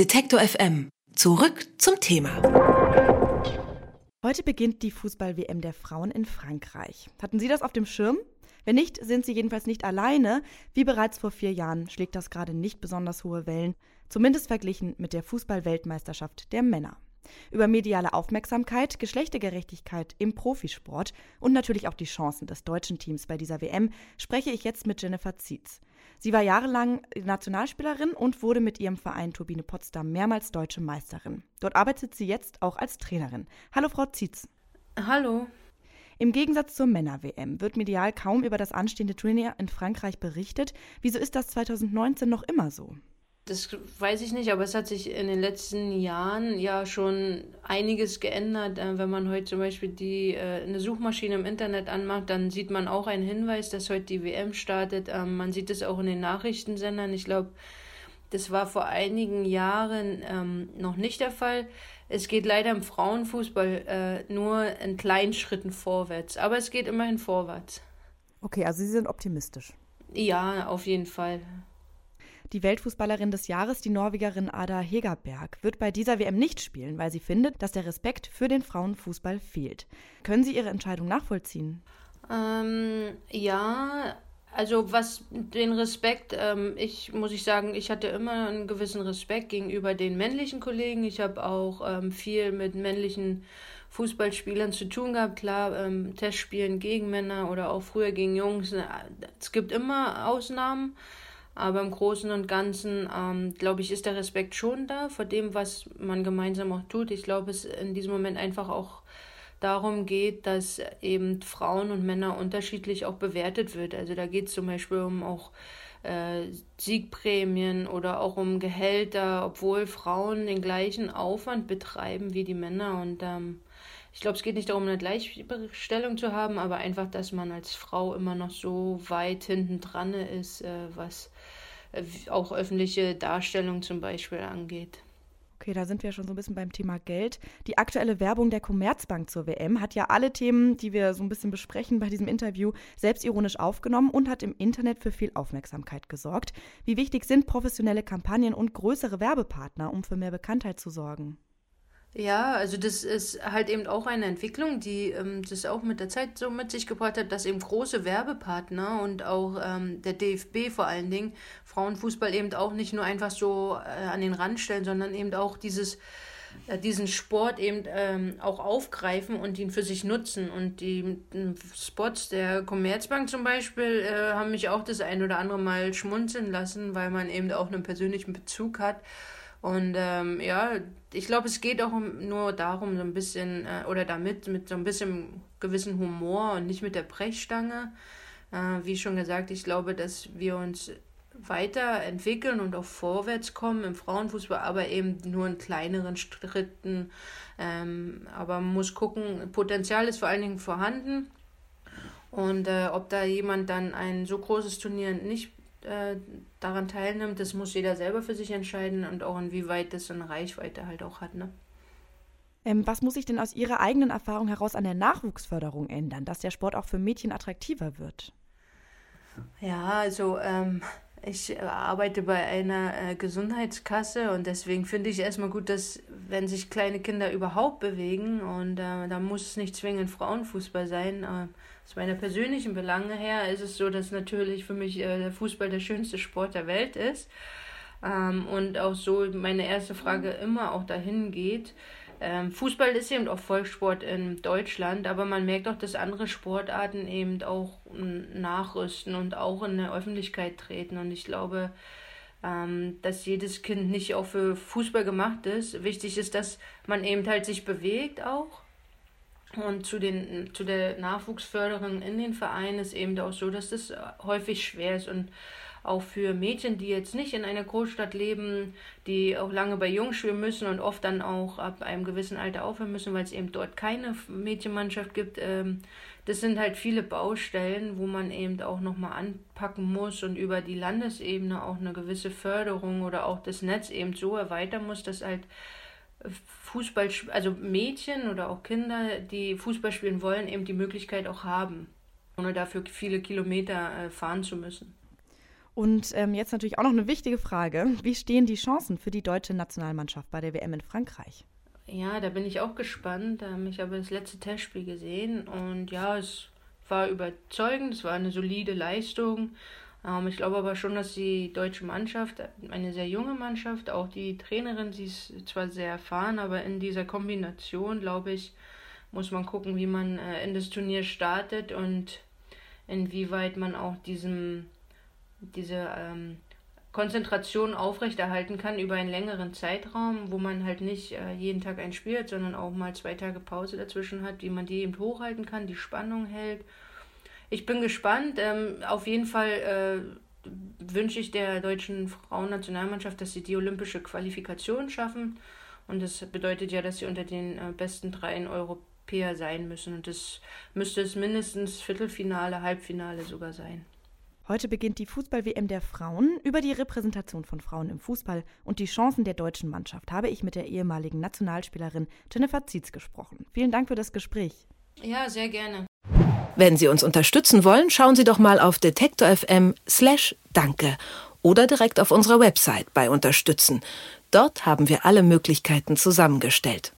Detektor FM. Zurück zum Thema. Heute beginnt die Fußball-WM der Frauen in Frankreich. Hatten Sie das auf dem Schirm? Wenn nicht, sind Sie jedenfalls nicht alleine. Wie bereits vor vier Jahren schlägt das gerade nicht besonders hohe Wellen, zumindest verglichen mit der Fußball-Weltmeisterschaft der Männer. Über mediale Aufmerksamkeit, Geschlechtergerechtigkeit im Profisport und natürlich auch die Chancen des deutschen Teams bei dieser WM spreche ich jetzt mit Jennifer Zietz. Sie war jahrelang Nationalspielerin und wurde mit ihrem Verein Turbine Potsdam mehrmals deutsche Meisterin. Dort arbeitet sie jetzt auch als Trainerin. Hallo Frau Zietz. Hallo. Im Gegensatz zur Männer-WM wird medial kaum über das anstehende Turnier in Frankreich berichtet. Wieso ist das 2019 noch immer so? Das weiß ich nicht, aber es hat sich in den letzten Jahren ja schon einiges geändert. Äh, wenn man heute zum Beispiel die, äh, eine Suchmaschine im Internet anmacht, dann sieht man auch einen Hinweis, dass heute die WM startet. Ähm, man sieht es auch in den Nachrichtensendern. Ich glaube, das war vor einigen Jahren ähm, noch nicht der Fall. Es geht leider im Frauenfußball äh, nur in kleinen Schritten vorwärts, aber es geht immerhin vorwärts. Okay, also Sie sind optimistisch. Ja, auf jeden Fall. Die Weltfußballerin des Jahres, die Norwegerin Ada Hegerberg, wird bei dieser WM nicht spielen, weil sie findet, dass der Respekt für den Frauenfußball fehlt. Können Sie Ihre Entscheidung nachvollziehen? Ähm, ja, also was den Respekt, ähm, ich muss ich sagen, ich hatte immer einen gewissen Respekt gegenüber den männlichen Kollegen. Ich habe auch ähm, viel mit männlichen Fußballspielern zu tun gehabt. Klar, ähm, Testspielen gegen Männer oder auch früher gegen Jungs. Es gibt immer Ausnahmen. Aber im Großen und Ganzen, ähm, glaube ich, ist der Respekt schon da vor dem, was man gemeinsam auch tut. Ich glaube, es in diesem Moment einfach auch darum geht, dass eben Frauen und Männer unterschiedlich auch bewertet wird. Also da geht es zum Beispiel um auch äh, Siegprämien oder auch um Gehälter, obwohl Frauen den gleichen Aufwand betreiben wie die Männer. Und ähm, ich glaube, es geht nicht darum, eine Gleichstellung zu haben, aber einfach, dass man als Frau immer noch so weit hinten dran ist, äh, was äh, auch öffentliche Darstellung zum Beispiel angeht. Okay, da sind wir schon so ein bisschen beim Thema Geld. Die aktuelle Werbung der Commerzbank zur WM hat ja alle Themen, die wir so ein bisschen besprechen bei diesem Interview, selbstironisch aufgenommen und hat im Internet für viel Aufmerksamkeit gesorgt. Wie wichtig sind professionelle Kampagnen und größere Werbepartner, um für mehr Bekanntheit zu sorgen? Ja, also das ist halt eben auch eine Entwicklung, die ähm, das auch mit der Zeit so mit sich gebracht hat, dass eben große Werbepartner und auch ähm, der DFB vor allen Dingen Frauenfußball eben auch nicht nur einfach so äh, an den Rand stellen, sondern eben auch dieses äh, diesen Sport eben ähm, auch aufgreifen und ihn für sich nutzen. Und die äh, Spots der Commerzbank zum Beispiel äh, haben mich auch das ein oder andere Mal schmunzeln lassen, weil man eben auch einen persönlichen Bezug hat. Und ähm, ja, ich glaube, es geht auch nur darum, so ein bisschen, äh, oder damit, mit so ein bisschen gewissen Humor und nicht mit der Brechstange. Äh, wie schon gesagt, ich glaube, dass wir uns weiterentwickeln und auch vorwärts kommen im Frauenfußball, aber eben nur in kleineren Schritten. Ähm, aber man muss gucken, Potenzial ist vor allen Dingen vorhanden. Und äh, ob da jemand dann ein so großes Turnier nicht äh, daran teilnimmt, das muss jeder selber für sich entscheiden und auch inwieweit das eine Reichweite halt auch hat. Ne? Ähm, was muss sich denn aus Ihrer eigenen Erfahrung heraus an der Nachwuchsförderung ändern, dass der Sport auch für Mädchen attraktiver wird? Ja, also ähm, ich arbeite bei einer äh, Gesundheitskasse und deswegen finde ich erstmal gut, dass wenn sich kleine Kinder überhaupt bewegen und äh, da muss es nicht zwingend Frauenfußball sein, äh, aus meiner persönlichen Belange her ist es so, dass natürlich für mich äh, der Fußball der schönste Sport der Welt ist. Ähm, und auch so meine erste Frage immer auch dahin geht. Ähm, Fußball ist eben auch Volkssport in Deutschland, aber man merkt auch, dass andere Sportarten eben auch nachrüsten und auch in der Öffentlichkeit treten. Und ich glaube, ähm, dass jedes Kind nicht auch für Fußball gemacht ist. Wichtig ist, dass man eben halt sich bewegt auch und zu, den, zu der Nachwuchsförderung in den Vereinen ist eben auch so, dass das häufig schwer ist und auch für Mädchen, die jetzt nicht in einer Großstadt leben, die auch lange bei Jungs spielen müssen und oft dann auch ab einem gewissen Alter aufhören müssen, weil es eben dort keine Mädchenmannschaft gibt. Ähm, das sind halt viele Baustellen, wo man eben auch nochmal anpacken muss und über die Landesebene auch eine gewisse Förderung oder auch das Netz eben so erweitern muss, dass halt Fußball, also Mädchen oder auch Kinder, die Fußball spielen wollen, eben die Möglichkeit auch haben, ohne dafür viele Kilometer äh, fahren zu müssen. Und ähm, jetzt natürlich auch noch eine wichtige Frage. Wie stehen die Chancen für die deutsche Nationalmannschaft bei der WM in Frankreich? Ja, da bin ich auch gespannt. Ich habe das letzte Testspiel gesehen und ja, es war überzeugend, es war eine solide Leistung. Ähm, ich glaube aber schon, dass die deutsche Mannschaft, eine sehr junge Mannschaft, auch die Trainerin, sie ist zwar sehr erfahren, aber in dieser Kombination, glaube ich, muss man gucken, wie man äh, in das Turnier startet und inwieweit man auch diesem, diese ähm, Konzentration aufrechterhalten kann über einen längeren Zeitraum, wo man halt nicht äh, jeden Tag ein Spiel hat, sondern auch mal zwei Tage Pause dazwischen hat, wie man die eben hochhalten kann, die Spannung hält. Ich bin gespannt. Ähm, auf jeden Fall äh, wünsche ich der deutschen Frauennationalmannschaft, dass sie die olympische Qualifikation schaffen. Und das bedeutet ja, dass sie unter den äh, besten dreien Europäer sein müssen. Und das müsste es mindestens Viertelfinale, Halbfinale sogar sein. Heute beginnt die Fußball-WM der Frauen. Über die Repräsentation von Frauen im Fußball und die Chancen der deutschen Mannschaft habe ich mit der ehemaligen Nationalspielerin Jennifer Zietz gesprochen. Vielen Dank für das Gespräch. Ja, sehr gerne. Wenn Sie uns unterstützen wollen, schauen Sie doch mal auf detektor.fm slash danke oder direkt auf unserer Website bei Unterstützen. Dort haben wir alle Möglichkeiten zusammengestellt.